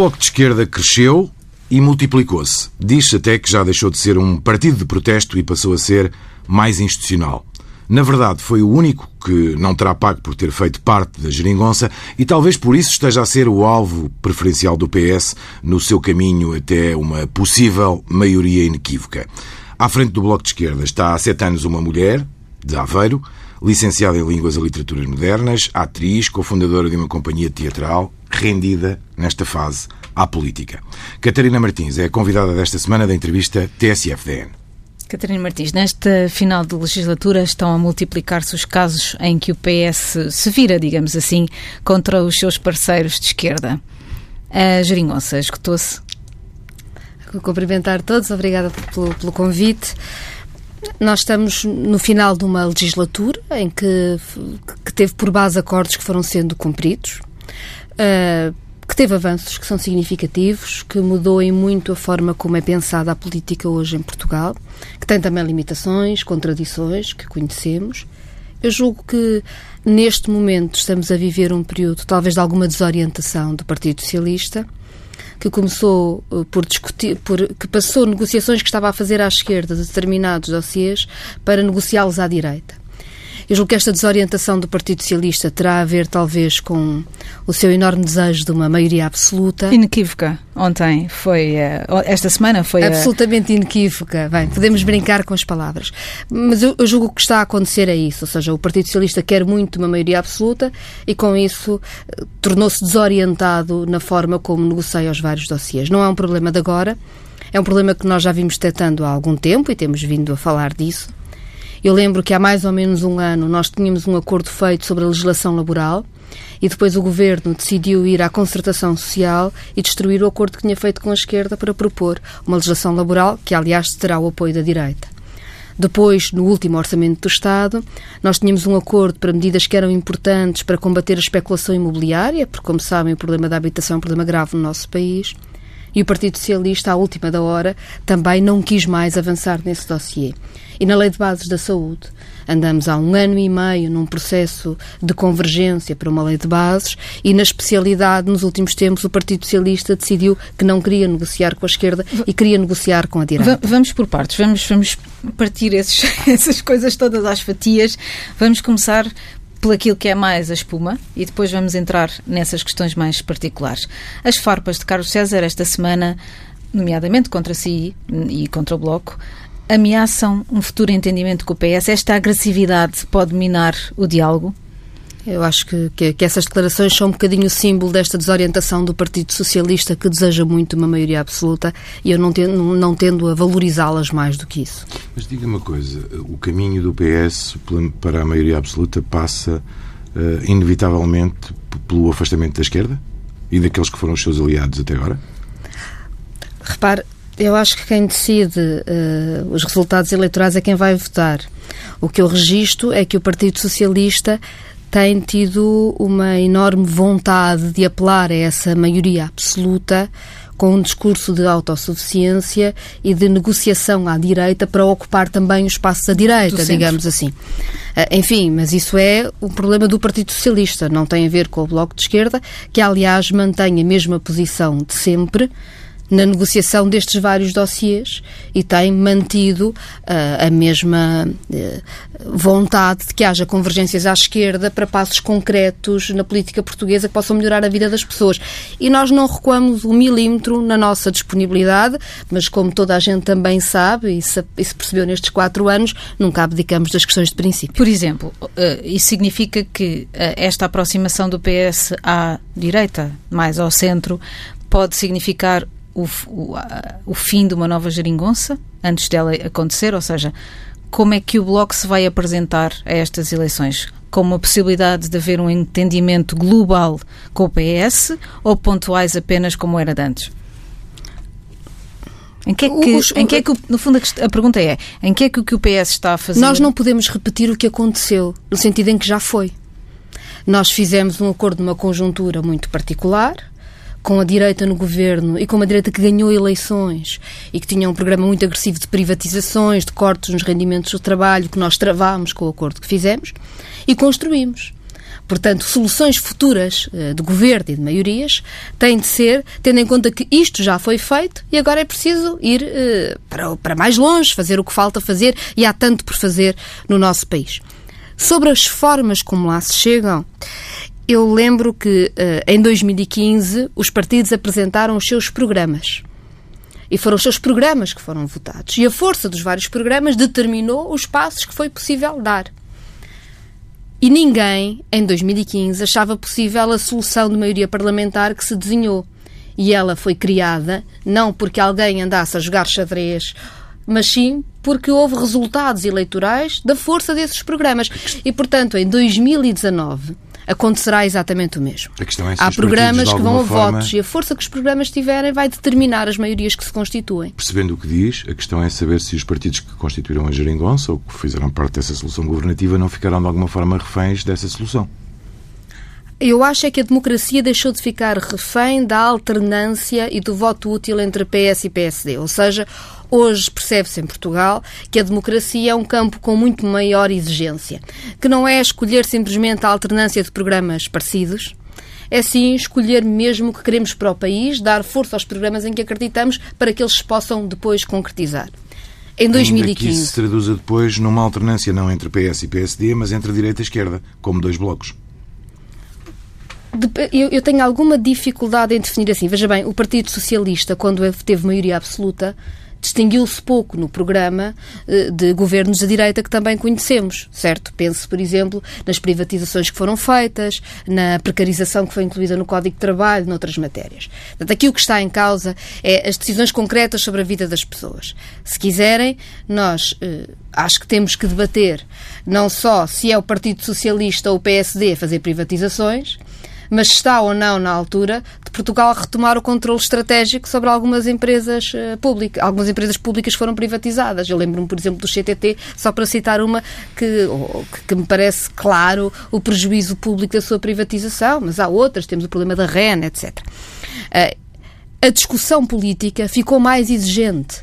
Bloco de Esquerda cresceu e multiplicou-se. Diz-se até que já deixou de ser um partido de protesto e passou a ser mais institucional. Na verdade, foi o único que não terá pago por ter feito parte da geringonça e talvez por isso esteja a ser o alvo preferencial do PS no seu caminho até uma possível maioria inequívoca. À frente do Bloco de Esquerda está há sete anos uma mulher, de Aveiro, licenciada em Línguas e Literaturas Modernas, atriz, cofundadora de uma companhia teatral, rendida, nesta fase, à política. Catarina Martins é a convidada desta semana da entrevista TSFDN. Catarina Martins, nesta final de legislatura estão a multiplicar-se os casos em que o PS se vira, digamos assim, contra os seus parceiros de esquerda. A geringonça escutou-se? Cumprimentar todos, obrigada pelo, pelo convite. Nós estamos no final de uma legislatura em que, que teve por base acordos que foram sendo cumpridos. Uh, que teve avanços que são significativos, que mudou em muito a forma como é pensada a política hoje em Portugal, que tem também limitações, contradições que conhecemos. Eu julgo que neste momento estamos a viver um período talvez de alguma desorientação do Partido Socialista, que começou eh, por discutir, por, que passou negociações que estava a fazer à esquerda de determinados dossiês para negociá-los à direita. Eu julgo que esta desorientação do Partido Socialista terá a ver, talvez, com o seu enorme desejo de uma maioria absoluta. Inequívoca. Ontem foi. Eh, esta semana foi. Absolutamente a... inequívoca. Bem, podemos brincar com as palavras. Mas eu, eu julgo que o que está a acontecer é isso. Ou seja, o Partido Socialista quer muito uma maioria absoluta e, com isso, eh, tornou-se desorientado na forma como negocia os vários dossiês. Não é um problema de agora. É um problema que nós já vimos detectando há algum tempo e temos vindo a falar disso. Eu lembro que há mais ou menos um ano nós tínhamos um acordo feito sobre a legislação laboral e depois o governo decidiu ir à concertação social e destruir o acordo que tinha feito com a esquerda para propor uma legislação laboral que, aliás, terá o apoio da direita. Depois, no último Orçamento do Estado, nós tínhamos um acordo para medidas que eram importantes para combater a especulação imobiliária, porque, como sabem, o problema da habitação é um problema grave no nosso país. E o Partido Socialista, à última da hora, também não quis mais avançar nesse dossiê. E na Lei de Bases da Saúde, andamos há um ano e meio num processo de convergência para uma lei de bases e na especialidade, nos últimos tempos, o Partido Socialista decidiu que não queria negociar com a esquerda e queria negociar com a direita. Vamos por partes, vamos, vamos partir esses, essas coisas todas às fatias. Vamos começar por aquilo que é mais a espuma e depois vamos entrar nessas questões mais particulares. As farpas de Carlos César esta semana, nomeadamente contra si e contra o Bloco, ameaçam um futuro entendimento com o PS? Esta agressividade pode minar o diálogo? Eu acho que, que, que, essas declarações são um bocadinho o símbolo desta desorientação do Partido Socialista que deseja muito uma maioria absoluta e eu não tendo, não tendo a valorizá-las mais do que isso. Mas diga uma coisa, o caminho do PS para a maioria absoluta passa uh, inevitavelmente pelo afastamento da esquerda e daqueles que foram os seus aliados até agora? Repare, eu acho que quem decide uh, os resultados eleitorais é quem vai votar. O que eu registro é que o Partido Socialista tem tido uma enorme vontade de apelar a essa maioria absoluta com um discurso de autossuficiência e de negociação à direita para ocupar também o espaço da direita, digamos assim. Eh, enfim, mas isso é o problema do Partido Socialista, não tem a ver com o Bloco de Esquerda, que aliás mantém a mesma posição de sempre na negociação destes vários dossiês e tem mantido uh, a mesma uh, vontade de que haja convergências à esquerda para passos concretos na política portuguesa que possam melhorar a vida das pessoas. E nós não recuamos um milímetro na nossa disponibilidade, mas como toda a gente também sabe e se, e se percebeu nestes quatro anos, nunca abdicamos das questões de princípio. Por exemplo, uh, isso significa que esta aproximação do PS à direita, mais ao centro, pode significar o, o, o fim de uma nova geringonça antes dela acontecer? Ou seja, como é que o Bloco se vai apresentar a estas eleições? Com uma possibilidade de haver um entendimento global com o PS ou pontuais apenas como era de antes? Em que é que, Os, em que, é que no fundo, a, pergunta é: em que é que o que o PS está a fazer? Nós não podemos repetir o que aconteceu, no sentido em que já foi. Nós fizemos um acordo numa conjuntura muito particular, com a direita no governo e com uma direita que ganhou eleições e que tinha um programa muito agressivo de privatizações, de cortes nos rendimentos do trabalho, que nós travámos com o acordo que fizemos e construímos. portanto, soluções futuras uh, de governo e de maiorias têm de ser, tendo em conta que isto já foi feito e agora é preciso ir uh, para, para mais longe, fazer o que falta fazer e há tanto por fazer no nosso país. Sobre as formas como lá se chegam, eu lembro que uh, em 2015 os partidos apresentaram os seus programas. E foram os seus programas que foram votados. E a força dos vários programas determinou os passos que foi possível dar. E ninguém, em 2015, achava possível a solução de maioria parlamentar que se desenhou. E ela foi criada não porque alguém andasse a jogar xadrez, mas sim porque houve resultados eleitorais da força desses programas. E, portanto, em 2019 acontecerá exatamente o mesmo. É Há programas que vão a forma, votos e a força que os programas tiverem vai determinar as maiorias que se constituem. Percebendo o que diz, a questão é saber se os partidos que constituíram a geringonça ou que fizeram parte dessa solução governativa não ficaram de alguma forma reféns dessa solução. Eu acho é que a democracia deixou de ficar refém da alternância e do voto útil entre PS e PSD. Ou seja, hoje percebe-se em Portugal que a democracia é um campo com muito maior exigência, que não é escolher simplesmente a alternância de programas parecidos, é sim escolher mesmo o que queremos para o país, dar força aos programas em que acreditamos para que eles se possam depois concretizar. Em 2015. Ainda que isso se traduza depois numa alternância não entre PS e PSD, mas entre direita e esquerda, como dois blocos eu, tenho alguma dificuldade em definir assim. Veja bem, o Partido Socialista, quando teve maioria absoluta, distinguiu-se pouco no programa eh, de governos de direita que também conhecemos, certo? Pense, por exemplo, nas privatizações que foram feitas, na precarização que foi incluída no Código de Trabalho, noutras matérias. Portanto, aqui o que está em causa é as decisões concretas sobre a vida das pessoas. Se quiserem, nós eh, acho que temos que debater não só se é o Partido Socialista ou o PSD a fazer privatizações, mas está ou não na altura de Portugal retomar o controle estratégico sobre algumas empresas uh, públicas. Algumas empresas públicas foram privatizadas. Eu lembro-me, por exemplo, do CTT, só para citar uma que, que me parece claro o prejuízo público da sua privatização, mas há outras, temos o problema da REN, etc. Eh, a discussão política ficou mais exigente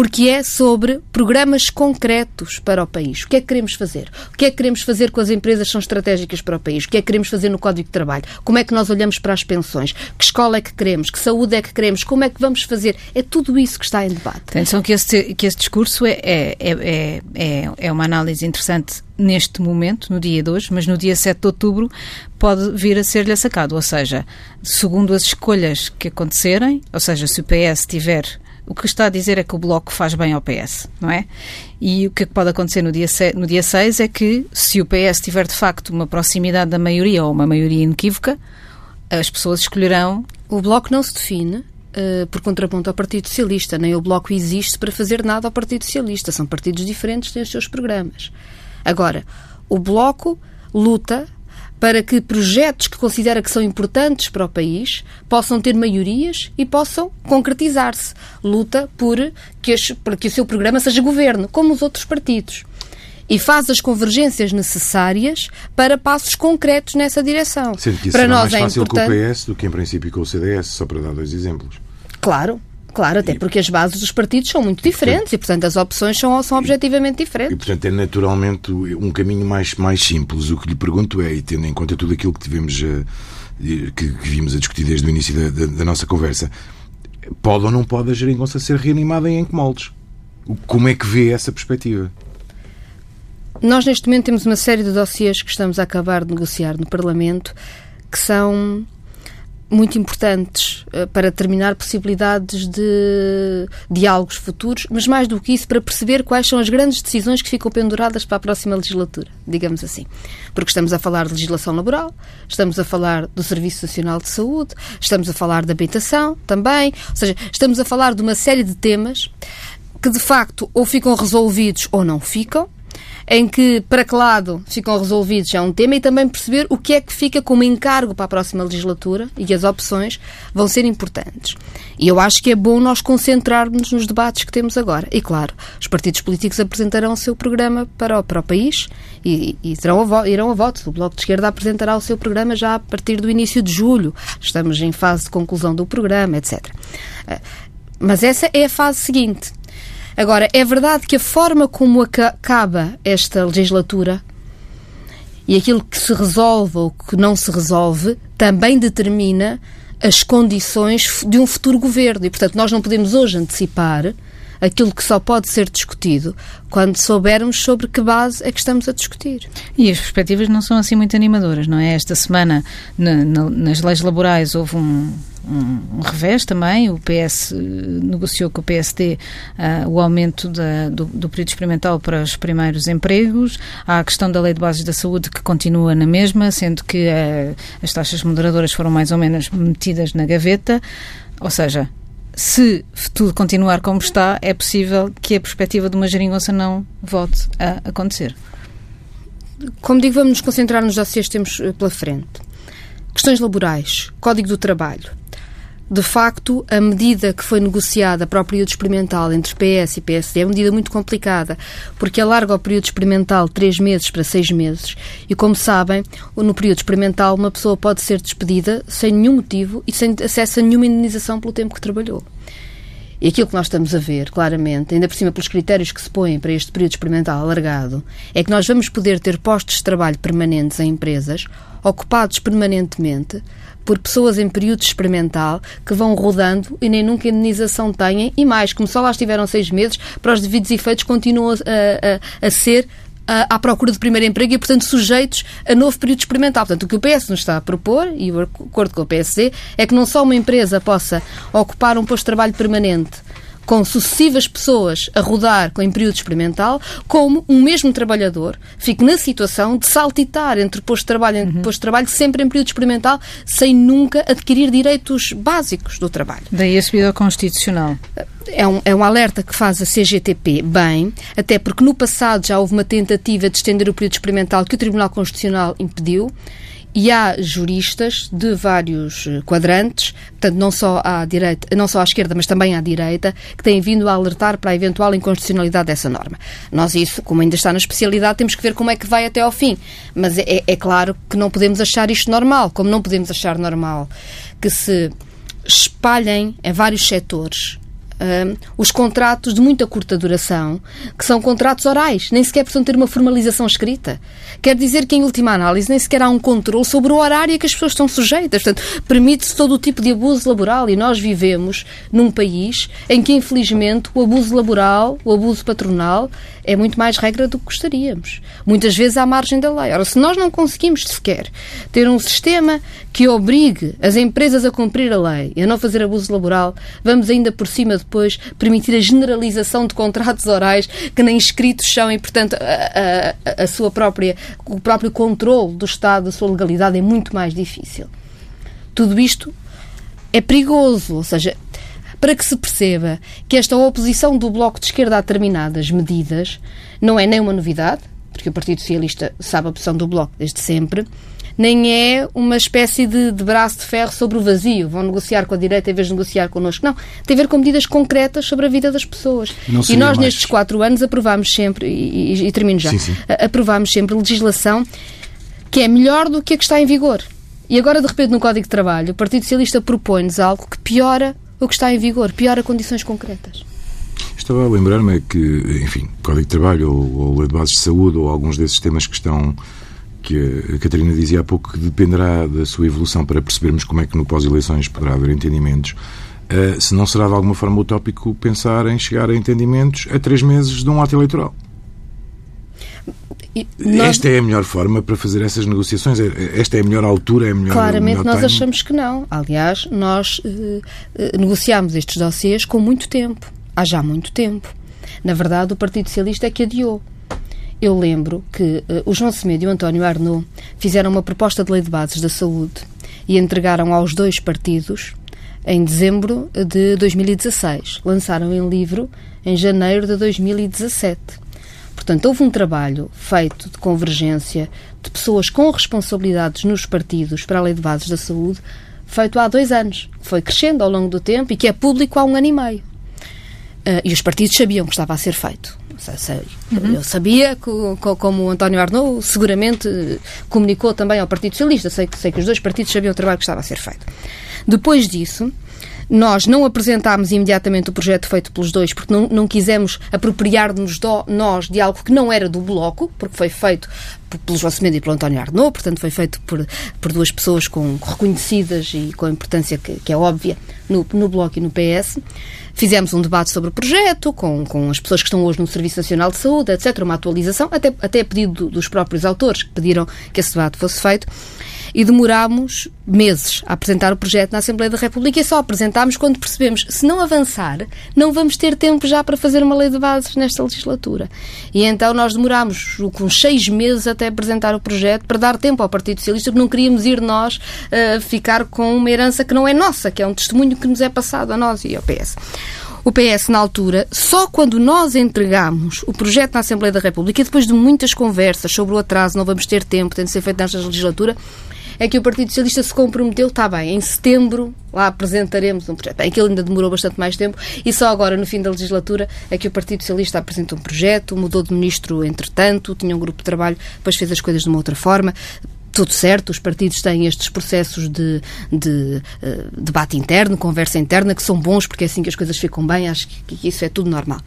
porque é sobre programas concretos para o país. O que é que queremos fazer? O que é que queremos fazer com as empresas que são estratégicas para o país? O que é que queremos fazer no Código de Trabalho? Como é que nós olhamos para as pensões? Que escola é que queremos? Que saúde é que queremos? Como é que vamos fazer? É tudo isso que está em debate. Atenção que esse, que esse discurso é, é, é, é, é uma análise interessante neste momento, no dia de hoje, mas no dia 7 de outubro pode vir a ser-lhe sacado. Ou seja, segundo as escolhas que acontecerem, ou seja, se o PS tiver o que está a dizer é que o Bloco faz bem ao PS, não é? E o que pode acontecer no dia, no dia 6 é que, se o PS tiver de facto uma proximidade da maioria ou uma maioria inequívoca, as pessoas escolherão. O Bloco não se define uh, por contraponto ao Partido Socialista, nem o Bloco existe para fazer nada ao Partido Socialista. São partidos diferentes, têm os seus programas. Agora, o Bloco luta para que projetos que considera que são importantes para o país possam ter maiorias e possam concretizar-se. Luta por que, as, por que o seu programa seja governo, como os outros partidos. E faz as convergências necessárias para passos concretos nessa direção. Sendo que isso para nós mais é fácil importante... com o PS do que, em princípio, com o CDS, só para dar dois exemplos. Claro, Claro, até porque as bases dos partidos são muito diferentes e, portanto, as opções são, são objetivamente diferentes. E, portanto, é naturalmente um caminho mais, mais simples. O que lhe pergunto é, e tendo em conta tudo aquilo que tivemos a, que, que vimos a discutir desde o início da, da, da, nossa conversa, pode ou não pode a geringonça ser reanimada em que moldes? Como é que vê essa perspectiva? Nós, neste momento, temos uma série de dossiês que estamos a acabar de negociar no Parlamento que são muito importantes uh, para determinar possibilidades de diálogos futuros, mas mais do que isso, para perceber quais são as grandes decisões que ficam penduradas para a próxima legislatura, digamos assim. Porque estamos a falar de legislação laboral, estamos a falar do Serviço Nacional de Saúde, estamos a falar da habitação também, ou seja, estamos a falar de uma série de temas que de facto ou ficam resolvidos ou não ficam, em que para que lado ficam resolvidos é um tema e também perceber o que é que fica como encargo para a próxima legislatura e as opções vão ser importantes. E eu acho que é bom nós concentrarmos nos debates que temos agora. E claro, os partidos políticos apresentarão o seu programa para o, para o país e, e a, irão a votos. O Bloco de Esquerda apresentará o seu programa já a partir do início de julho. Estamos em fase de conclusão do programa, etc. Eh, mas essa é a fase seguinte. Agora, é verdade que a forma como acaba esta legislatura E aquilo que se resolve ou que não se resolve também determina as condições de um futuro governo. E, portanto, nós não podemos hoje antecipar aquilo que só pode ser discutido quando soubermos sobre que base é que estamos a discutir. E as perspectivas não são assim muito animadoras, não é? Esta semana, na, na, nas leis laborais, houve um, um, revés também. O PS negociou com o PSD uh, o aumento da, do, do, período experimental para os primeiros empregos. Há a questão da lei de bases da saúde que continua na mesma, sendo que uh, as taxas moderadoras foram mais ou menos metidas na gaveta. Ou seja, se tudo continuar como está, é possível que a perspectiva de uma geringonça não volte a acontecer. Como digo, vamos nos concentrar nos dossiês que temos eh, pela frente. Questões laborais, Código do Trabalho. De facto, a medida que foi negociada para o período experimental entre PS e PSD é uma medida muito complicada, porque alarga o período experimental de três meses para seis meses. E, como sabem, no período experimental uma pessoa pode ser despedida sem nenhum motivo e sem acesso a nenhuma indenização pelo tempo que trabalhou. E aquilo que nós estamos a ver, claramente, ainda por cima pelos critérios que se põem para este período experimental alargado, é que nós vamos poder ter postos de trabalho permanentes em empresas, ocupados permanentemente, por pessoas em período experimental que vão rodando e nem nunca indenização têm e mais, como só lá estiveram seis meses, para os devidos efeitos continuam a, a, a ser à procura de primeiro emprego e, portanto, sujeitos a novo período experimental. Portanto, o que o PS nos está a propor, e o acordo com o PSD, é que não só uma empresa possa ocupar um posto de trabalho permanente com sucessivas pessoas a rodar com em período experimental, como um mesmo trabalhador fique na situação de saltitar entre posto de trabalho e uhum. posto de trabalho, sempre em período experimental, sem nunca adquirir direitos básicos do trabalho. Daí a subida constitucional. É um, é um alerta que faz a CGTP bem, até porque no passado já houve uma tentativa de estender o período experimental que o Tribunal Constitucional impediu e há juristas de vários eh, quadrantes, portanto não só à direita, não só à esquerda, mas também à direita, que têm vindo a alertar para a eventual inconstitucionalidade dessa norma. Nós isso, como ainda está na especialidade, temos que ver como é que vai até ao fim. Mas é, é claro que não podemos achar isto normal, como não podemos achar normal que se espalhem em vários setores os contratos de muita curta duração, que são contratos orais, nem sequer precisam ter uma formalização escrita. Quer dizer que, em última análise, nem sequer há um controle sobre o horário a que as pessoas estão sujeitas. Portanto, permite-se todo o tipo de abuso laboral e nós vivemos num país em que, infelizmente, o abuso laboral, o abuso patronal, é muito mais regra do que gostaríamos. Muitas vezes à margem da lei. Ora, se nós não conseguimos sequer ter um sistema que obrigue as empresas a cumprir a lei e a não fazer abuso laboral, vamos ainda por cima depois permitir a generalização de contratos orais que nem escritos são e, portanto, a, a, a sua própria, o próprio controle do Estado, da sua legalidade é muito mais difícil. Tudo isto é perigoso, ou seja, para que se perceba que esta oposição do Bloco de Esquerda a determinadas medidas não é nem uma novidade, porque o Partido Socialista sabe a posição do Bloco desde sempre, nem é uma espécie de, de, braço de ferro sobre o vazio. Vão negociar com a direita em vez de negociar connosco. Não. Tem a ver com medidas concretas sobre a vida das pessoas. E nós, mais... nestes quatro anos, aprovámos sempre, e, e, e termino já, sim, sim. aprovámos sempre legislação que é melhor do que a que está em vigor. E agora, de repente, no Código de Trabalho, o Partido Socialista propõe-nos algo que piora o que está em vigor, piora condições concretas. Estava a lembrar-me que, enfim, Código de Trabalho ou, ou Lei de Bases de Saúde ou alguns desses temas que estão que a Catarina dizia há pouco que dependerá da sua evolução para percebermos como é que no pós-eleições poderá haver entendimentos. Uh, se não será de alguma forma utópico pensar em chegar a entendimentos a três meses de um ato eleitoral. Nós... Esta é a melhor forma para fazer essas negociações? Esta é a melhor altura? É a melhor, Claramente melhor nós time? achamos que não. Aliás, nós uh, uh, negociámos estes dossiês com muito tempo. Há já muito tempo. Na verdade, o Partido Socialista é que adiou. Eu lembro que uh, o João Semedo e o António Arnaud fizeram uma proposta de lei de bases da saúde e entregaram aos dois partidos em dezembro de 2016. Lançaram em livro em janeiro de 2017. Portanto, houve um trabalho feito de convergência de pessoas com responsabilidades nos partidos para a Lei de Bases da Saúde, feito há dois anos. Foi crescendo ao longo do tempo e que é público há um ano e meio. Uh, e os partidos sabiam que estava a ser feito. Uhum. Eu sabia, que, como o António Arnaud seguramente comunicou também ao Partido Socialista, sei, sei que os dois partidos sabiam o trabalho que estava a ser feito. Depois disso, Nós não apresentámos imediatamente o projeto feito pelos dois porque não, não quisemos apropriar-nos nós de algo que não era do Bloco, porque foi feito pelo Semedo e pelo António Arnaud, portanto foi feito por, por duas pessoas com, reconhecidas e com a importância que, que é óbvia no, no Bloco e no PS. Fizemos um debate sobre o projeto, com, com as pessoas que estão hoje no Serviço Nacional de Saúde, etc., uma atualização, até, até a pedido dos próprios autores, que pediram que esse debate fosse feito e demorámos meses a apresentar o projeto na Assembleia da República e só apresentámos quando percebemos se não avançar, não vamos ter tempo já para fazer uma lei de bases nesta legislatura. E então nós demorámos com seis meses até apresentar o projeto para dar tempo ao Partido Socialista, porque não queríamos ir nós uh, ficar com uma herança que não é nossa, que é um testemunho que nos é passado a nós e ao PS. O PS, na altura, só quando nós entregamos o projeto na Assembleia da República, e depois de muitas conversas sobre o atraso, não vamos ter tempo, tem de ser feito nesta legislatura, é que o Partido Socialista se comprometeu, está bem, em setembro lá apresentaremos um projeto. Bem, aquilo ainda demorou bastante mais tempo e só agora, no fim da legislatura, é que o Partido Socialista apresentou um projeto, mudou de ministro entretanto, tinha um grupo de trabalho, depois fez as coisas de uma outra forma tudo certo, os partidos têm estes processos de, de uh, debate interno, conversa interna, que são bons porque é assim que as coisas ficam bem, acho que, que isso é tudo normal.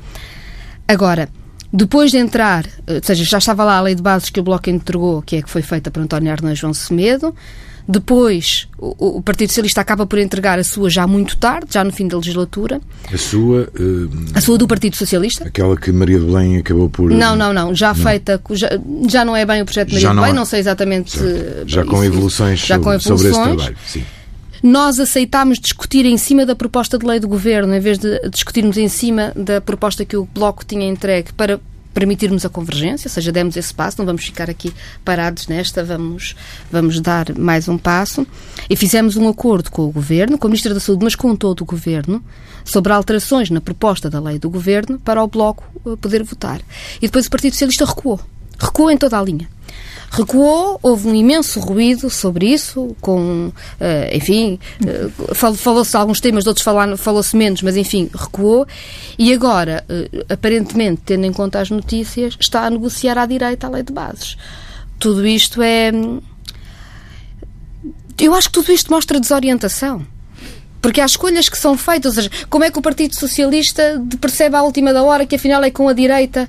Agora, depois de entrar, ou seja, já estava lá a lei de bases que o Bloco entregou, que é que foi feita por António Arnaud João Semedo. Depois, o, o, Partido Socialista acaba por entregar a sua já muito tarde, já no fim da legislatura. A sua? Uh, a sua do Partido Socialista. Aquela que Maria de Belém acabou por... Não, não, não. Já não. feita... Já, já não é bem o projeto de Maria já de Belém, não, não sei exatamente... Já com evoluções, já sobre, com evoluções sobre esse trabalho, sim nós aceitámos discutir em cima da proposta de lei do governo, em vez de discutirmos em cima da proposta que o Bloco tinha entregue para permitirmos a convergência, ou seja, demos esse passo, não vamos ficar aqui parados nesta, vamos, vamos dar mais um passo. E fizemos um acordo com o Governo, com a Ministra da Saúde, mas com todo o Governo, sobre alterações na proposta da lei do Governo para o Bloco eh, poder votar. E depois o Partido Socialista recuou. Recuou em toda a linha recuou, houve um imenso ruído sobre isso, com, uh, enfim, uh, falou-se de alguns temas, de outros falou-se menos, mas enfim, recuou, e agora, uh, aparentemente, tendo em conta as notícias, está a negociar à direita a lei de bases. Tudo isto é. Eu acho que tudo isto mostra desorientação. Porque há escolhas que são feitas, ou seja, como é que o Partido Socialista percebe à última da hora que afinal é com a direita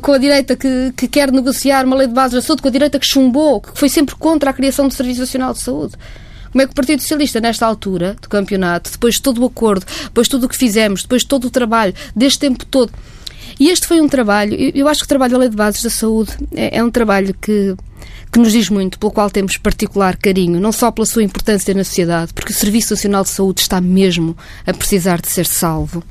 com a direita que, que, quer negociar uma lei de base da saúde, com a direita que chumbou, que foi sempre contra a criação do Serviço Nacional de Saúde. Como é que o Partido Socialista, nesta altura do campeonato, depois de todo o acordo, depois de tudo o que fizemos, depois de todo o trabalho, deste tempo todo. E este foi um trabalho, eu acho que o trabalho da Lei de Bases da Saúde é, é um trabalho que, que nos diz muito, pelo qual temos particular carinho, não só pela sua importância na sociedade, porque o Serviço Nacional de Saúde está mesmo a precisar de ser salvo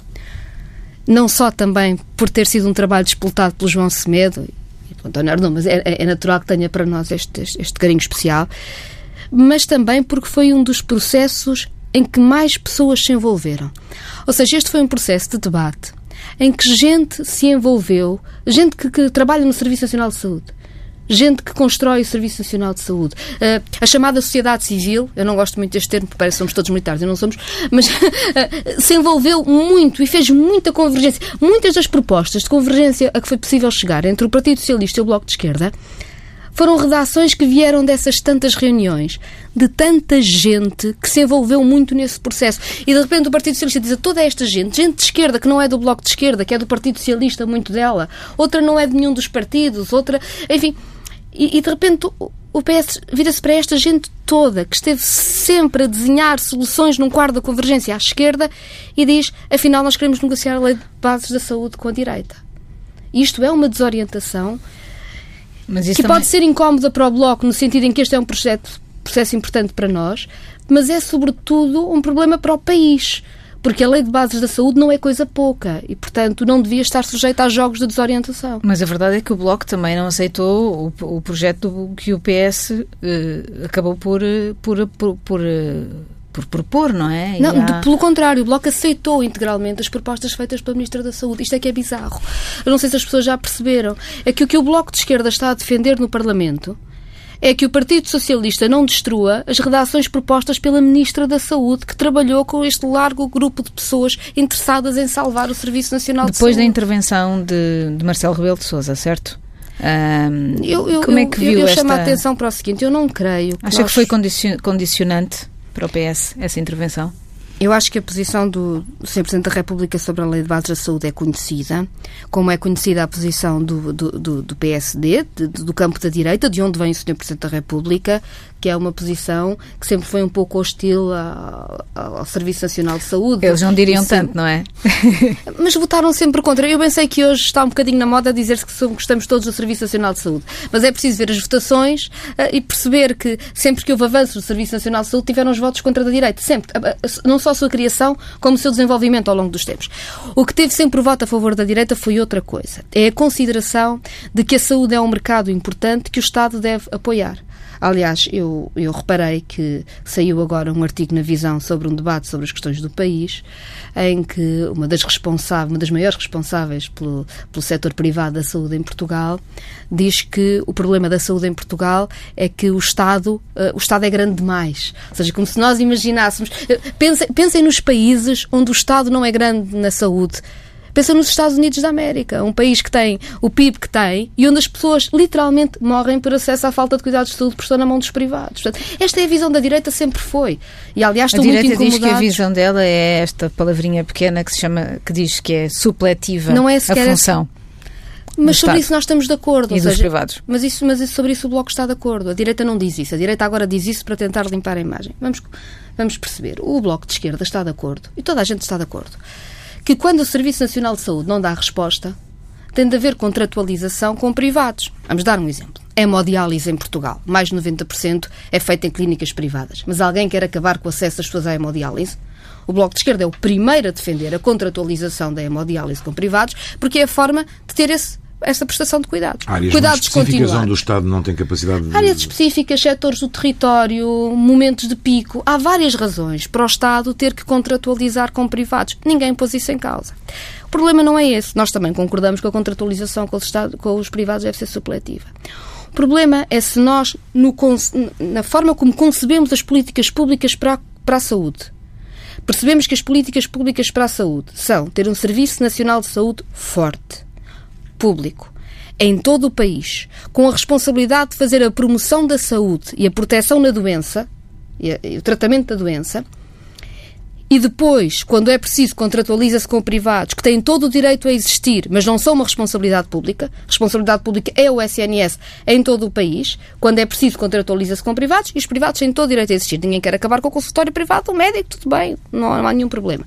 não só também por ter sido um trabalho disputado pelo João Semedo e pelo António Arnaud, mas é, é, natural que tenha para nós este, este, este carinho especial, mas também porque foi um dos processos em que mais pessoas se envolveram. Ou seja, este foi um processo de debate em que gente se envolveu, gente que, que trabalha no Serviço Nacional de Saúde, gente que constrói o Serviço Nacional de Saúde. Uh, a chamada sociedade civil, eu não gosto muito deste termo, porque parece que somos todos militares, e não somos, mas uh, se envolveu muito e fez muita convergência. Muitas das propostas de convergência a que foi possível chegar entre o Partido Socialista e o Bloco de Esquerda foram redações que vieram dessas tantas reuniões, de tanta gente que se envolveu muito nesse processo. E de repente o Partido Socialista diz a toda esta gente, gente de esquerda que não é do Bloco de Esquerda, que é do Partido Socialista, muito dela, outra não é de nenhum dos partidos, outra. Enfim, e, e de repente o PS vira-se para esta gente toda que esteve sempre a desenhar soluções num quadro da convergência à esquerda e diz: afinal, nós queremos negociar a lei de bases da saúde com a direita. Isto é uma desorientação que também... pode ser incómoda para o Bloco, no sentido em que este é um processo, processo importante para nós, mas é sobretudo um problema para o país porque a lei de bases da saúde não é coisa pouca e, portanto, não devia estar sujeita a jogos de desorientação. Mas a verdade é que o Bloco também não aceitou o, o projeto que o PS eh, acabou por, eh, por, por, por eh, por propor, não é? não, há... de, pelo contrário, o Bloco aceitou integralmente as propostas feitas pela Ministra da Saúde. Isto é que é bizarro. Eu não sei se as pessoas já perceberam. É que o que o Bloco de Esquerda está a defender no Parlamento é que o Partido Socialista não destrua as redações propostas pela Ministra da Saúde, que trabalhou com este largo grupo de pessoas interessadas em salvar o Serviço Nacional Depois de Saúde. Depois da intervenção de, de Marcelo Rebelo de Sousa, certo? Eu, eu, como é que viu eu, eu esta... chamo a atenção para o seguinte, eu não creio... Que Acha nós... que foi condicionante para o PS essa intervenção? Eu acho que a posição do Sr. Presidente da República sobre a Lei de Bases da Saúde é conhecida, como é conhecida a posição do, do, do, do PSD, de, do campo da direita, de onde vem o Sr. Presidente da República, que é uma posição que sempre foi um pouco hostil ao, ao Serviço Nacional de Saúde. Eles não diriam sempre... tanto, não é? Mas votaram sempre contra. Eu pensei que hoje está um bocadinho na moda dizer-se que gostamos todos do Serviço Nacional de Saúde. Mas é preciso ver as votações uh, e perceber que sempre que houve avanço do Serviço Nacional de Saúde tiveram os votos contra a direita. Sempre. Não só a sua criação, como o seu desenvolvimento ao longo dos tempos. O que teve sempre o voto a favor da direita foi outra coisa. É a consideração de que a saúde é um mercado importante que o Estado deve apoiar. Aliás, eu, eu reparei que saiu agora um artigo na Visão sobre um debate sobre as questões do país, em que uma das responsáveis, uma das maiores responsáveis pelo, pelo setor privado da saúde em Portugal, diz que o problema da saúde em Portugal é que o Estado, uh, o Estado é grande demais. Ou seja, como se nós imaginássemos. Uh, pensem, pensem nos países onde o Estado não é grande na saúde. Pensa nos Estados Unidos da América, um país que tem o PIB que tem e onde as pessoas literalmente morrem por acesso à falta de cuidados de saúde por estar na mão dos privados. Portanto, esta é a visão da direita, sempre foi. E aliás, estou a direita muito diz que a visão dela é esta palavrinha pequena que se chama, que diz que é supletiva não é a função. Mas sobre isso nós estamos de acordo. E dos seja, privados. Mas, isso, mas sobre isso o Bloco está de acordo. A direita não diz isso. A direita agora diz isso para tentar limpar a imagem. Vamos, vamos perceber. O Bloco de Esquerda está de acordo. E toda a gente está de acordo que quando o Serviço Nacional de Saúde não dá resposta, tem de haver contratualização com privados. Vamos dar um exemplo. Hemodiálise em Portugal. Mais de 90% é feita em clínicas privadas. Mas alguém quer acabar com o acesso das pessoas à hemodiálise? O Bloco de Esquerda é o primeiro a defender a contratualização da hemodiálise com privados, porque é a forma de ter esse essa prestação de cuidados. Áreas cuidados específicas onde o Estado não tem capacidade de... Áreas específicas, setores do território, momentos de pico. Há várias razões para o Estado ter que contratualizar com privados. Ninguém pôs isso em causa. O problema não é esse. Nós também concordamos que a contratualização com os, Estado, com os privados deve ser supletiva. O problema é se nós, no, na forma como concebemos as políticas públicas para para a saúde, percebemos que as políticas públicas para a saúde são ter um Serviço Nacional de Saúde forte, público em todo o país, com a responsabilidade de fazer a promoção da saúde e a proteção na doença, e o tratamento da doença, e depois, quando é preciso, contratualiza-se com privados que têm todo o direito a existir, mas não são uma responsabilidade pública. Responsabilidade pública é o SNS em todo o país. Quando é preciso, contratualiza-se com privados e os privados têm todo o direito a existir. Ninguém quer acabar com o consultório privado, o médico, tudo bem, não há nenhum problema.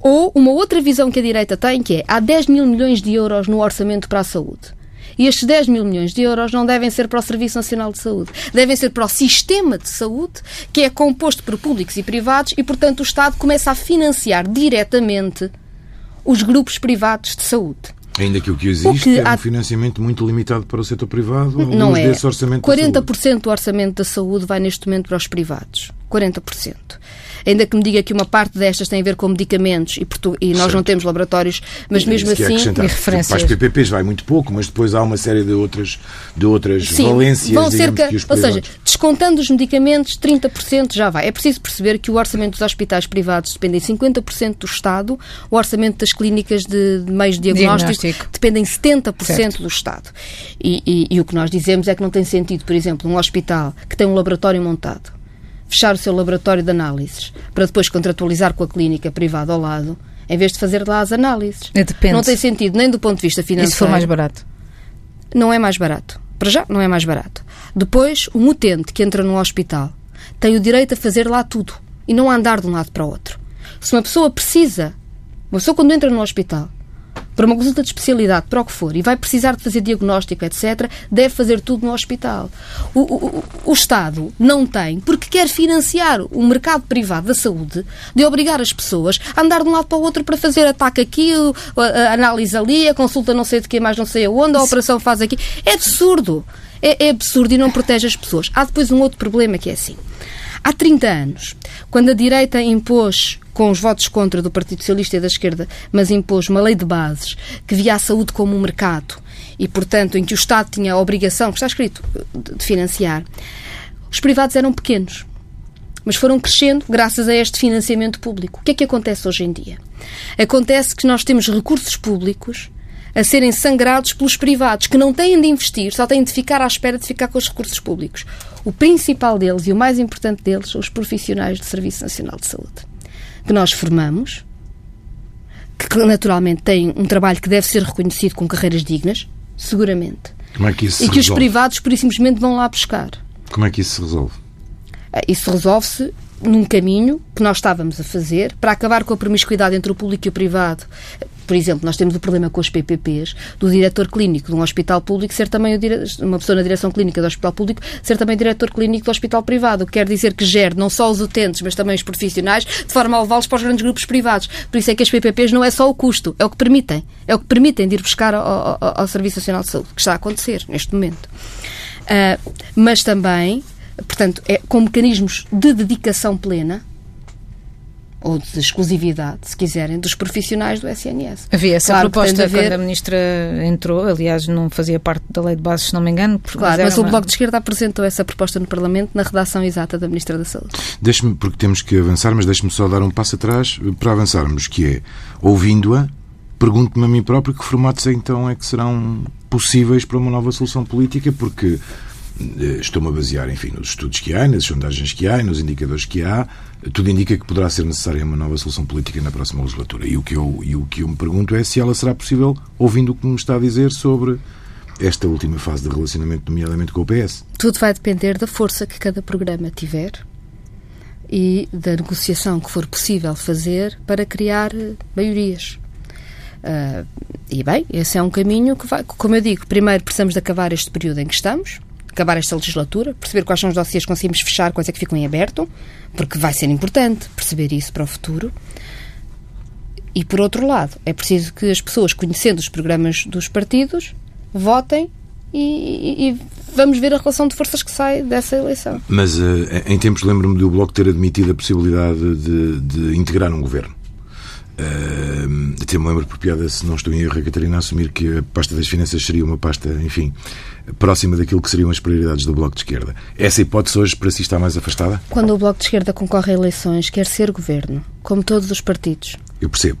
Ou uma outra visão que a direita tem, que é há 10 mil milhões de euros no orçamento para a saúde. E estes 10 mil milhões de euros não devem ser para o Serviço Nacional de Saúde. Devem ser para o sistema de saúde, que é composto por públicos e privados, e, portanto, o Estado começa a financiar diretamente os grupos privados de saúde. Ainda que o que existe o que é há... um financiamento muito limitado para o setor privado, não é. desse orçamento 40% do orçamento da saúde vai neste momento para os privados. 40% ainda que me diga que uma parte destas tem a ver com medicamentos e, e nós certo. não temos laboratórios, mas mesmo assim. E referências. Para as PPPs vai muito pouco, mas depois há uma série de outras, de outras Sim, valências. Vão cerca, ou seja, descontando os medicamentos, 30% já vai. É preciso perceber que o orçamento dos hospitais privados depende em 50% do Estado, o orçamento das clínicas de, de meios de diagnóstico, diagnóstico. depende em 70% certo. do Estado. E, e, e o que nós dizemos é que não tem sentido, por exemplo, um hospital que tem um laboratório montado fechar o seu laboratório de análises para depois contratualizar com a clínica privada ao lado, em vez de fazer lá as análises. É, depende. Não tem sentido nem do ponto de vista financeiro. E se for mais barato? Não é mais barato. Para já, não é mais barato. Depois, um utente que entra num hospital tem o direito a fazer lá tudo e não a andar de um lado para o outro. Se uma pessoa precisa, uma pessoa quando entra no hospital para uma consulta de especialidade, para o que for, e vai precisar de fazer diagnóstico, etc., deve fazer tudo no hospital. O, o, o Estado não tem, porque quer financiar o mercado privado da saúde, de obrigar as pessoas a andar de um lado para o outro para fazer ataque aqui, a, análise ali, a consulta não sei de que mais não sei aonde, a operação faz aqui. É absurdo. É, é absurdo e não protege as pessoas. Há depois um outro problema que é assim. Há 30 anos, quando a direita impôs com os votos contra do Partido Socialista e da esquerda, mas impôs uma lei de bases que via a saúde como um mercado e, portanto, em que o Estado tinha a obrigação, que está escrito, de financiar, os privados eram pequenos. Mas foram crescendo graças a este financiamento público. O que é que acontece hoje em dia? Acontece que nós temos recursos públicos a serem sangrados pelos privados, que não têm de investir, só têm de ficar à espera de ficar com os recursos públicos. O principal deles e o mais importante deles são os profissionais do Serviço Nacional de Saúde. que nós formamos, que naturalmente têm um trabalho que deve ser reconhecido com carreiras dignas, seguramente. Como é que isso e se que os resolve? privados, por e simplesmente, vão lá buscar. Como é que isso se resolve? Eh, Isso resolve-se num caminho que nós estávamos a fazer para acabar com a promiscuidade entre o público e o privado. Por exemplo, nós temos o problema com os PPPs, do diretor clínico de um hospital público ser também dire... uma pessoa na direção clínica do hospital público ser também diretor clínico do hospital privado. O que quer dizer que gere não só os utentes, mas também os profissionais, de forma a levá-los para os grandes grupos privados. Por isso é que as PPPs não é só o custo, é o que permitem. É o que permitem de ir buscar ao, ao, ao Serviço Nacional de Saúde, que está a acontecer neste momento. Ah, mas também, portanto, é com mecanismos de dedicação plena ou de exclusividade, se quiserem, dos profissionais do SNS. Havia essa Claro proposta haver- quando a ministra entrou, aliás, não fazia parte da lei de bases, se não me engano. porque- Claro, mas o uma- Bloco de Esquerda apresentou essa proposta no Parlamento na redação exata da Ministra da Saúde. Deixe-me, porque temos que avançar, mas deixe-me só dar um passo atrás para avançarmos, que é, ouvindo-a, pergunto-me a mim próprio que formatos então é que serão possíveis para uma nova solução política, porque estou-me a basear, enfim, nos estudos que há, nas sondagens que há, nos indicadores que há, tudo indica que poderá ser necessária uma nova solução política na próxima legislatura. E o que eu, e o que eu me pergunto é se ela será possível, ouvindo o que me está a dizer sobre esta última fase de relacionamento, nomeadamente com o PS. Tudo vai depender da força que cada programa tiver e da negociação que for possível fazer para criar eh, maiorias. Ah, e bem, esse é um caminho que vai, como eu digo, primeiro precisamos de acabar este período em que estamos, acabar esta legislatura, perceber quais são os dossiês que conseguimos fechar, quais é que ficam em aberto, porque vai ser importante perceber isso para o futuro. E por outro lado, é preciso que as pessoas, conhecendo os programas dos partidos, votem e, e- e vamos ver a relação de forças que sai dessa eleição. Mas eh, em tempos lembro-me do Bloco ter admitido a possibilidade de, de integrar um governo. Uh, até me lembro por piada, se não estou em erro, a Catarina a assumir que a pasta das finanças seria uma pasta, enfim, próxima daquilo que seriam as prioridades do Bloco de Esquerda. Essa hipótese hoje para si está mais afastada? Quando o Bloco de Esquerda concorre a eleições, quer ser governo, como todos os partidos. Eu percebo.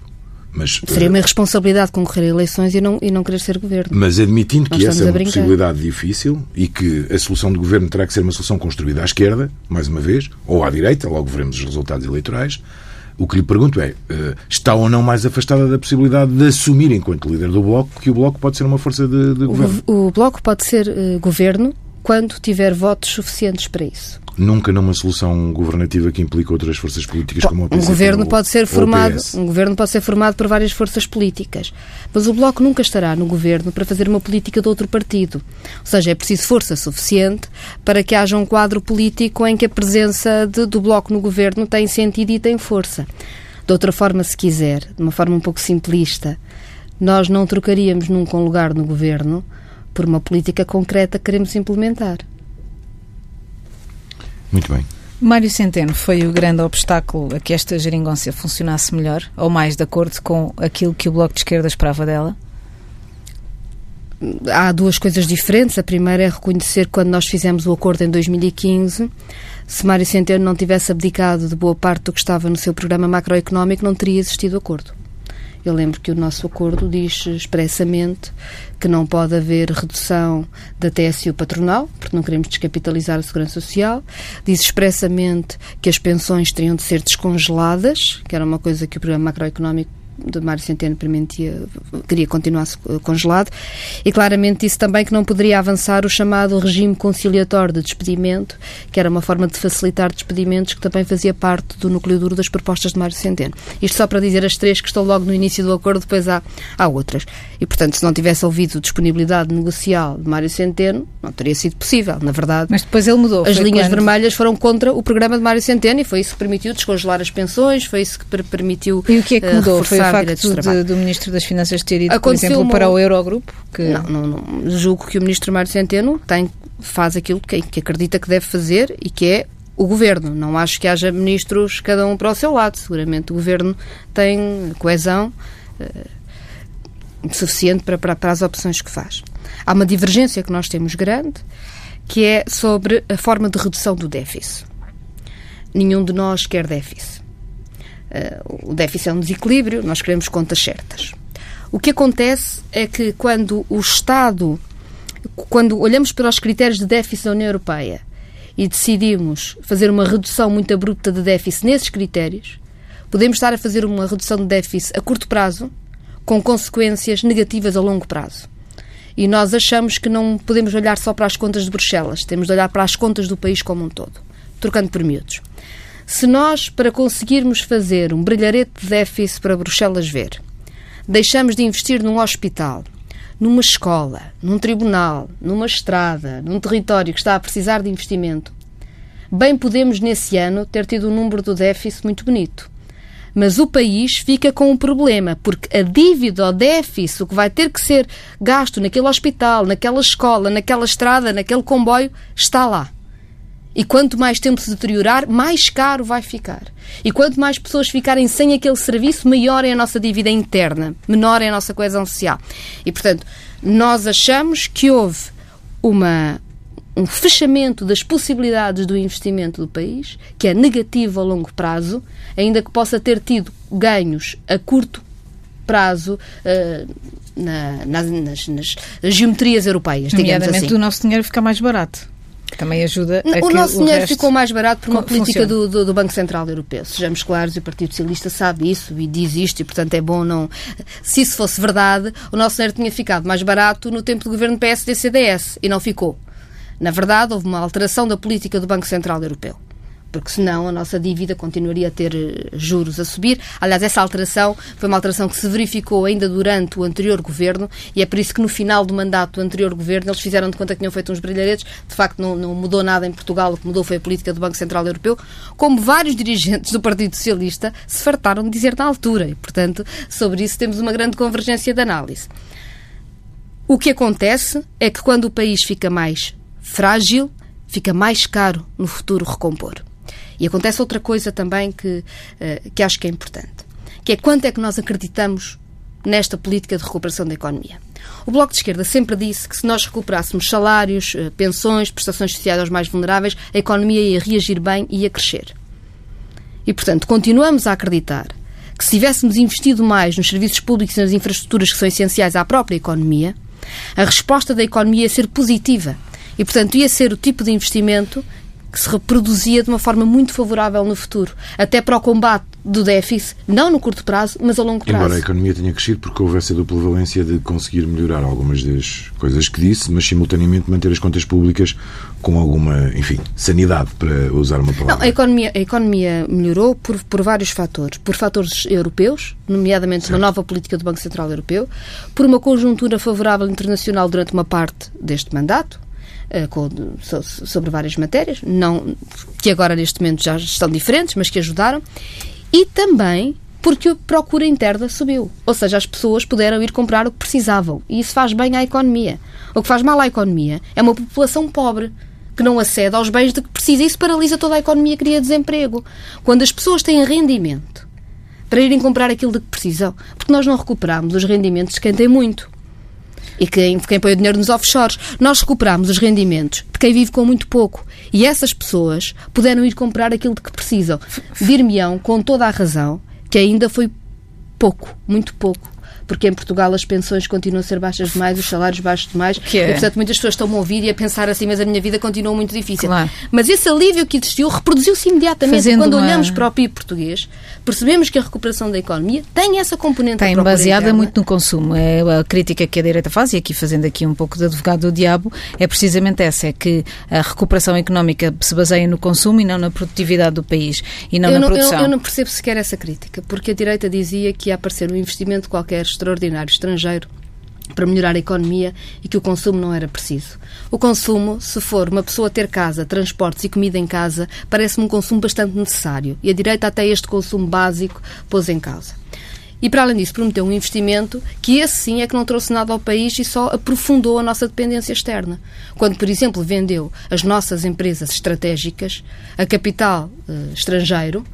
Mas, Seria eh, uma irresponsabilidade concorrer a eleições e não, e não querer ser governo. mas admitindo Nós que essa é uma possibilidade difícil e que a solução de governo terá que ser uma solução construída à esquerda, mais uma vez, ou à direita, logo veremos os resultados eleitorais, o que lhe pergunto é, eh, está ou não mais afastada da possibilidade de assumir, enquanto líder do Bloco, que o Bloco pode ser uma força de, de O, governo? gov- o Bloco pode ser eh, governo quando tiver votos suficientes para isso. Nunca numa solução governativa que implica outras forças políticas como o Um PCP governo ou- pode ser formado, um governo pode ser formado por várias forças políticas, mas o bloco nunca estará no governo para fazer uma política de outro partido. Ou seja, é preciso força suficiente para que haja um quadro político em que a presença de- do bloco no governo tem sentido e tem força. De outra forma, se quiser, de uma forma um pouco simplista, nós não trocaríamos nunca um lugar no governo por uma política concreta que queremos implementar. Muito bem. Mário Centeno foi o grande obstáculo a que esta geringonça funcionasse melhor, ou mais de acordo com aquilo que o Bloco de Esquerda esperava dela? há duas coisas diferentes. A primeira é reconhecer que quando nós fizemos o acordo em 2015, se Mário Centeno não tivesse abdicado de boa parte do que estava no seu programa macroeconómico, não teria existido acordo. Eu lembro que o nosso acordo diz expressamente que não pode haver redução da TSU patronal, porque não queremos descapitalizar a segurança social. Diz expressamente que as pensões teriam de ser descongeladas, que era uma coisa que o programa macroeconómico de Mário Centeno permitia, queria continuar congelado, e claramente disse também que não poderia avançar o chamado regime conciliatório de despedimento, que era uma forma de facilitar despedimentos que também fazia parte do núcleo duro das propostas de Mário Centeno. Isto só para dizer as três que estão logo no início do acordo, depois há, há outras. E, portanto, se não tivesse ouvido disponibilidade negocial de Mário Centeno, não teria sido possível, na verdade. Mas depois ele mudou. As linhas quando- vermelhas foram contra o programa de Mário Centeno e foi isso que permitiu descongelar as pensões, foi isso que per- permitiu E o que é que eh, mudou? O reforçar facto de- do Ministro das Finanças ter ido, por Aconteceu exemplo, uma- para o Eurogrupo? Que... Não, não, não. Julgo que o Ministro Mário Centeno tem, faz aquilo que, que acredita que deve fazer e que é o Governo. Não acho que haja ministros cada um para o seu lado. Seguramente o Governo tem coesão eh, suficiente para, para, para as opções que faz. Há uma divergência que nós temos grande, que é sobre a forma de redução do déficit. Nenhum de nós quer déficit. Eh, o déficit é um desequilíbrio, nós queremos contas certas. O que acontece é que quando o Estado, quando olhamos para os critérios de déficit da União Europeia e decidimos fazer uma redução muito abrupta de déficit nesses critérios, podemos estar a fazer uma redução de déficit a curto prazo com consequências negativas a longo prazo. E nós achamos que não podemos olhar só para as contas de Bruxelas, temos de olhar para as contas do país como um todo, trocando por miúdos. Se nós, para conseguirmos fazer um brilharete de déficit para Bruxelas ver, deixamos de investir num hospital, numa escola, num tribunal, numa estrada, num território que está a precisar de investimento, bem podemos nesse ano ter tido um número do déficit muito bonito. Mas o país fica com um problema, porque a dívida ou déficit, o que vai ter que ser gasto naquele hospital, naquela escola, naquela estrada, naquele comboio, está lá. E quanto mais tempo se deteriorar, mais caro vai ficar. E quanto mais pessoas ficarem sem aquele serviço, maior é a nossa dívida interna, menor é a nossa coesão social. E, portanto, nós achamos que houve uma, um fechamento das possibilidades do investimento do país, que é negativo a longo prazo, ainda que possa ter tido ganhos a curto prazo uh, na, nas, nas, nas, geometrias europeias, digamos assim. o nosso dinheiro fica mais barato. Também ajuda a O nosso o dinheiro ficou mais barato por uma política do, do, do, Banco Central Europeu. Sejamos claros, e o Partido Socialista sabe isso e diz isto, e portanto é bom não. Se isso fosse verdade, o nosso dinheiro tinha ficado mais barato no tempo do governo PSD-CDS e não ficou. Na verdade, houve uma alteração da política do Banco Central Europeu porque senão a nossa dívida continuaria a ter eh, juros a subir. Aliás, essa alteração foi uma alteração que se verificou ainda durante o anterior governo e é por isso que no final do mandato do anterior governo eles fizeram de conta que tinham feito uns brilharetes. De facto, não, não mudou nada em Portugal, o que mudou foi a política do Banco Central Europeu, como vários dirigentes do Partido Socialista se fartaram de dizer na altura. E, portanto, sobre isso temos uma grande convergência de análise. O que acontece é que quando o país fica mais frágil, fica mais caro no futuro recompor. E acontece outra coisa também que, eh, que acho que é importante, que é quanto é que nós acreditamos nesta política de recuperação da economia. O Bloco de Esquerda sempre disse que se nós recuperássemos salários, eh, pensões, prestações sociais aos mais vulneráveis, a economia ia reagir bem e ia crescer. E, portanto, continuamos a acreditar que se tivéssemos investido mais nos serviços públicos e nas infraestruturas que são essenciais à própria economia, a resposta da economia ia ser positiva e, portanto, ia ser o tipo de investimento que se reproduzia de uma forma muito favorável no futuro, até para o combate do déficit, não no curto prazo, mas a longo prazo. Embora a economia tenha crescido porque houve essa dupla valência de conseguir melhorar algumas das coisas que disse, mas simultaneamente manter as contas públicas com alguma, enfim, sanidade, para usar uma palavra. Não, a economia, a economia melhorou por, por vários fatores. Por fatores europeus, nomeadamente certo. uma nova política do Banco Central Europeu, por uma conjuntura favorável internacional durante uma parte deste mandato, com, sobre várias matérias, não, que agora neste momento já estão diferentes, mas que ajudaram, e também porque a procura interna subiu. Ou seja, as pessoas puderam ir comprar o que precisavam. E isso faz bem à economia. O que faz mal à economia é uma população pobre que não acede aos bens de que precisa. Isso paralisa toda a economia, cria desemprego. Quando as pessoas têm rendimento para irem comprar aquilo de que precisam, porque nós não recuperamos os rendimentos de quem tem muito e quem, quem põe o dinheiro nos offshores. Nós recuperamos os rendimentos de quem vive com muito pouco. E essas pessoas puderam ir comprar aquilo de que precisam. Dir-me-ão, com toda a razão, que ainda foi pouco, muito pouco porque em Portugal as pensões continuam a ser baixas demais, os salários baixos demais, que é? e portanto muitas pessoas estão a ouvir e a pensar assim, mas a minha vida continua muito difícil. Claro. Mas esse alívio que existiu reproduziu-se imediatamente Fazendo quando uma... olhamos para o PIB português, percebemos que a recuperação da economia tem essa componente Tem baseada interna. muito no consumo. É a crítica que a direita faz, e aqui fazendo aqui um pouco de advogado do diabo, é precisamente essa, é que a recuperação económica se baseia no consumo e não na produtividade do país e não eu na não, produção. Eu, eu não percebo sequer essa crítica, porque a direita dizia que ia aparecer um investimento qualquer extraordinário estrangeiro para melhorar a economia e que o consumo não era preciso. O consumo, se for uma pessoa ter casa, transportes e comida em casa, parece-me um consumo bastante necessário e a direita até este consumo básico pôs em causa. E, para além disso, prometeu um investimento que esse sim é que não trouxe nada ao país e só aprofundou a nossa dependência externa. Quando, por exemplo, vendeu as nossas empresas estratégicas a capital uh, estrangeiro,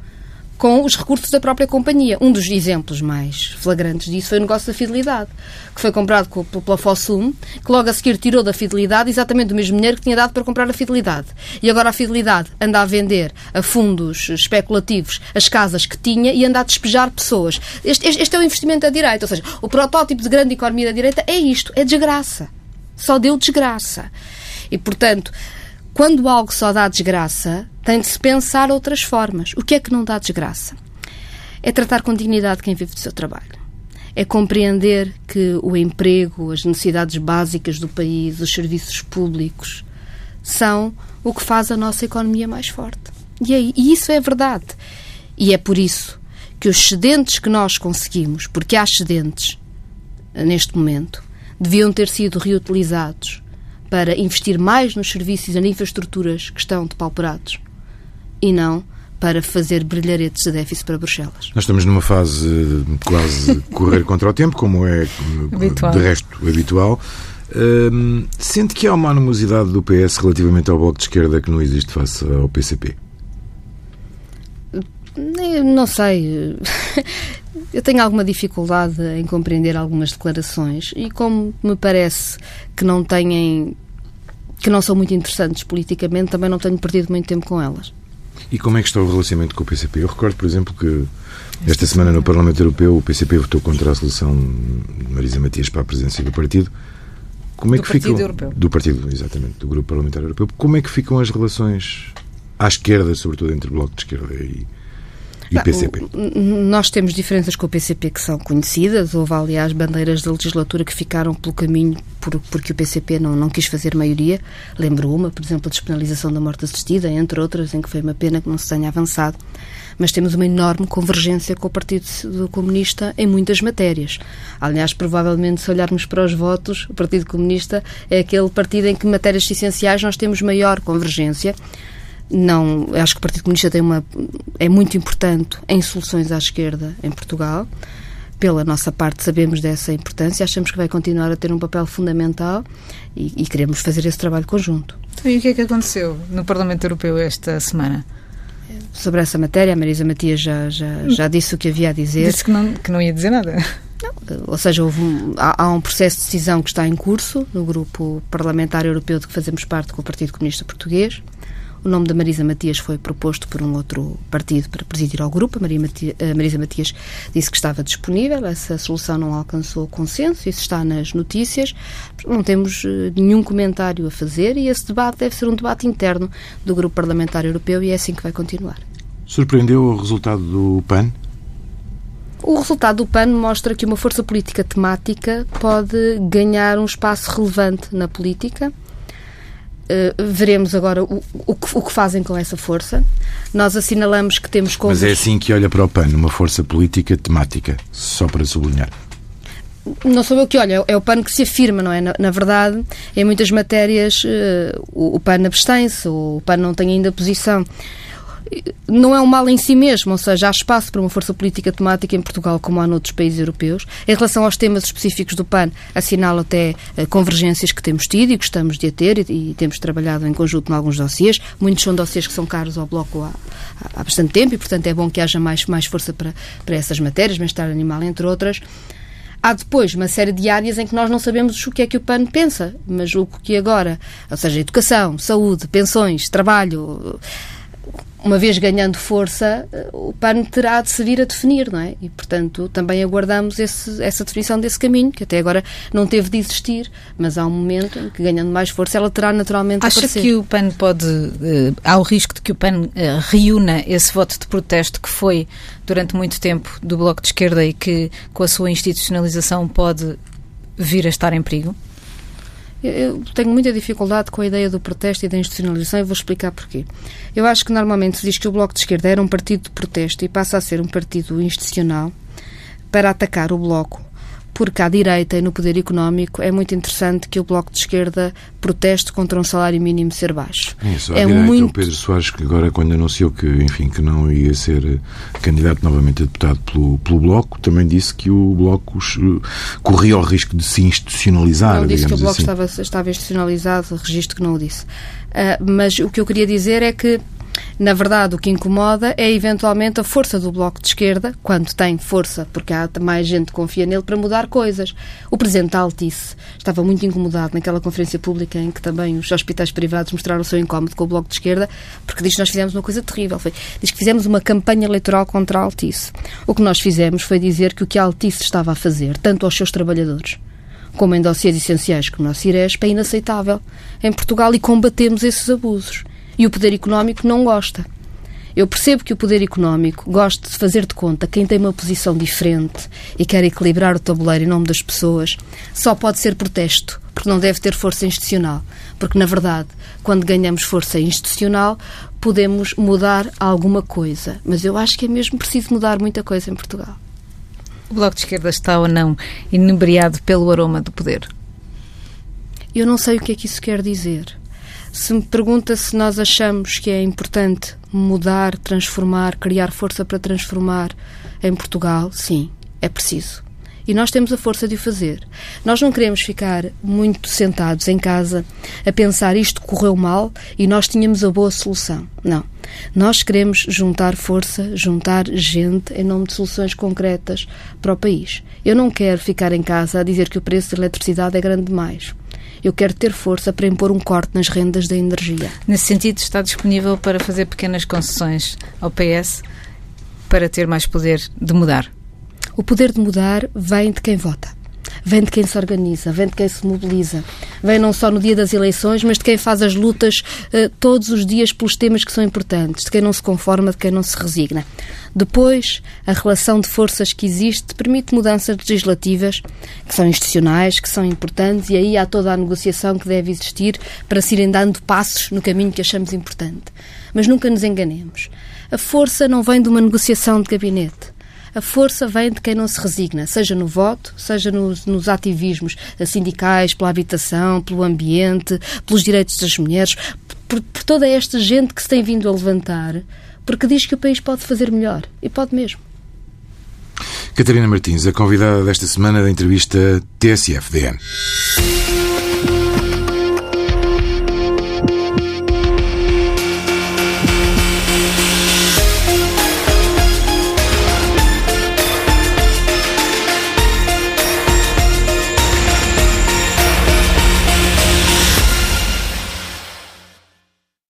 com os recursos da própria companhia. Um dos exemplos mais flagrantes disso foi o negócio da fidelidade, que foi comprado pela Fossum, que logo a seguir tirou da fidelidade exatamente o mesmo dinheiro que tinha dado para comprar a fidelidade. E agora a fidelidade anda a vender a fundos especulativos as casas que tinha e anda a despejar pessoas. Este, este é o investimento da direita, ou seja, o protótipo de grande economia da direita é isto, é desgraça. Só deu desgraça. E, portanto, quando algo só dá desgraça, tem de se pensar outras formas. O que é que não dá desgraça? é tratar com dignidade quem vive do seu trabalho. É compreender que o emprego, as necessidades básicas do país, os serviços públicos, são o que faz a nossa economia mais forte. E, é, e isso é verdade. E é por isso que os excedentes que nós conseguimos, porque há excedentes eh, neste momento, deviam ter sido reutilizados para investir mais nos serviços e nas infraestruturas que estão depauperados e não para fazer brilharetes de déficit para Bruxelas. Nós estamos numa fase de quase correr contra o tempo, como é habitual. de resto habitual. Hum, sente que há uma animosidade do PS relativamente ao Bloco de Esquerda que não existe face ao PCP? Não sei. Eu tenho alguma dificuldade em compreender algumas declarações e como me parece que não têm que não são muito interessantes politicamente, também não tenho perdido muito tempo com elas. E como é que está o relacionamento com o PCP? Eu recordo, por exemplo, que esta semana no Parlamento Europeu o PCP votou contra a solução de Marisa Matias para a presidência do partido. Como é do que Partido ficam, Europeu. Do Partido, exatamente, do Grupo Parlamentar Europeu. Como é que ficam as relações à esquerda, sobretudo entre o Bloco de Esquerda e, e PCP? Nós temos diferenças com o PCP que são conhecidas. Houve, aliás, bandeiras da legislatura que ficaram pelo caminho por, porque o PCP não, não quis fazer maioria. Lembro uma, por exemplo, a despenalização da morte assistida, entre outras, em que foi uma pena que não se tenha avançado. Mas temos uma enorme convergência com o Partido Comunista em muitas matérias. Aliás, provavelmente, se olharmos para os votos, o Partido Comunista é aquele partido em que, matérias essenciais, nós temos maior convergência não acho que o Partido Comunista tem uma é muito importante em soluções à esquerda em Portugal. Pela nossa parte sabemos dessa importância achamos que vai continuar a ter um papel fundamental e, e queremos fazer esse trabalho conjunto. Então, e o que é que aconteceu no Parlamento Europeu esta semana? Sobre essa matéria a Marisa Matias já já, já disse o que havia a dizer. Disse que não que não ia dizer nada. Não, ou seja, um, há, há, um processo de decisão que está em curso no grupo parlamentar europeu de que fazemos parte com o Partido Comunista Português. O nome da Marisa Matias foi proposto por um outro partido para presidir ao grupo. A, Maria Matias, a Marisa Matias disse que estava disponível. Essa solução não alcançou consenso. Isso está nas notícias. Não temos eh, nenhum comentário a fazer e esse debate deve ser um debate interno do grupo parlamentar europeu e é assim que vai continuar. Surpreendeu o resultado do PAN? O resultado do PAN mostra que uma força política temática pode ganhar um espaço relevante na política Uh, veremos agora o, o, que, o, que, fazem com essa força. Nós assinalamos que temos Mas é assim que olha para o PAN, uma força política temática, só para sublinhar. Não sou eu que olho, é o PAN que se afirma, não é? Na, na verdade, em muitas matérias uh, o, o PAN abstém-se, o PAN não tem ainda posição não é um mal em si mesmo, ou seja, há espaço para uma força política temática em Portugal como há noutros países europeus. Em relação aos temas específicos do PAN, assinalo até uh, convergências que temos tido e gostamos de a ter e, temos trabalhado em conjunto em alguns dossiês. Muitos são dossiês que são caros ao Bloco há, há bastante tempo e, portanto, é bom que haja mais, mais força para, para essas matérias, bem-estar animal, entre outras. Há depois uma série de áreas em que nós não sabemos o que é que o PAN pensa, mas o que agora, ou seja, educação, saúde, pensões, trabalho uma vez ganhando força, o PAN terá de se vir a definir, não é? E, portanto, também aguardamos esse, essa definição desse caminho, que até agora não teve de existir, mas há um momento em que, ganhando mais força, ela terá naturalmente Acha aparecer. que o PAN pode... Uh, há o risco de que o PAN uh, reúna esse voto de protesto que foi, durante muito tempo, do Bloco de Esquerda e que, com a sua institucionalização, pode vir a estar em perigo? Eu tenho muita dificuldade com a ideia do protesto e da institucionalização e vou explicar porquê. Eu acho que normalmente se diz que o Bloco de Esquerda era um partido de protesto e passa a ser um partido institucional para atacar o Bloco porque à direita e no poder económico é muito interessante que o Bloco de Esquerda proteste contra um salário mínimo ser baixo. Isso, é direita, muito... o Pedro Soares, que agora quando anunciou que, enfim, que não ia ser eh, candidato novamente a deputado pelo, pelo Bloco, também disse que o Bloco corria o risco de se institucionalizar, Não disse que o Bloco assim. estava, estava institucionalizado, registro que não o disse. Uh, mas o que eu queria dizer é que na verdade, o que incomoda é eventualmente a força do Bloco de Esquerda, quando tem força, porque há mais gente que confia nele, para mudar coisas. O Presidente da Altice estava muito incomodado naquela conferência pública em que também os hospitais privados mostraram o seu incómodo com o Bloco de Esquerda, porque diz que nós fizemos uma coisa terrível. Foi, diz que fizemos uma campanha eleitoral contra a Altice. O que nós fizemos foi dizer que o que a Altice estava a fazer, tanto aos seus trabalhadores, como em dossiês essenciais como o nosso IRESP, é inaceitável em Portugal e combatemos esses abusos e o poder económico não gosta. Eu percebo que o poder económico gosta de fazer de conta quem tem uma posição diferente e quer equilibrar o tabuleiro em nome das pessoas, só pode ser protesto, porque não deve ter força institucional. Porque, na verdade, quando ganhamos força institucional, podemos mudar alguma coisa. Mas eu acho que é mesmo preciso mudar muita coisa em Portugal. O Bloco de Esquerda está ou não inebriado pelo aroma do poder? Eu não sei o que é que isso quer dizer. Se me pergunta se nós achamos que é importante mudar, transformar, criar força para transformar em Portugal, sim, é preciso. E nós temos a força de o fazer. Nós não queremos ficar muito sentados em casa a pensar isto correu mal e nós tínhamos a boa solução. Não. Nós queremos juntar força, juntar gente em nome de soluções concretas para o país. Eu não quero ficar em casa a dizer que o preço da eletricidade é grande demais eu quero ter força para impor um corte nas rendas da energia. Nesse sentido, está disponível para fazer pequenas concessões ao PS para ter mais poder de mudar? O poder de mudar vem de quem vota vem de quem se organiza, vem de quem se mobiliza, vem não só no dia das eleições, mas de quem faz as lutas uh, todos os dias pelos temas que são importantes, de quem não se conforma, de quem não se resigna. Depois, a relação de forças que existe permite mudanças legislativas que são institucionais, que são importantes, e aí há toda a negociação que deve existir para se irem dando passos no caminho que achamos importante. Mas nunca nos enganemos. A força não vem de uma negociação de gabinete. A força vem de quem não se resigna, seja no voto, seja nos, nos ativismos sindicais, pela habitação, pelo ambiente, pelos direitos das mulheres, por, por toda esta gente que se tem vindo a levantar, porque diz que o país pode fazer melhor. E pode mesmo. Catarina Martins, a convidada desta semana da entrevista TSF-DN.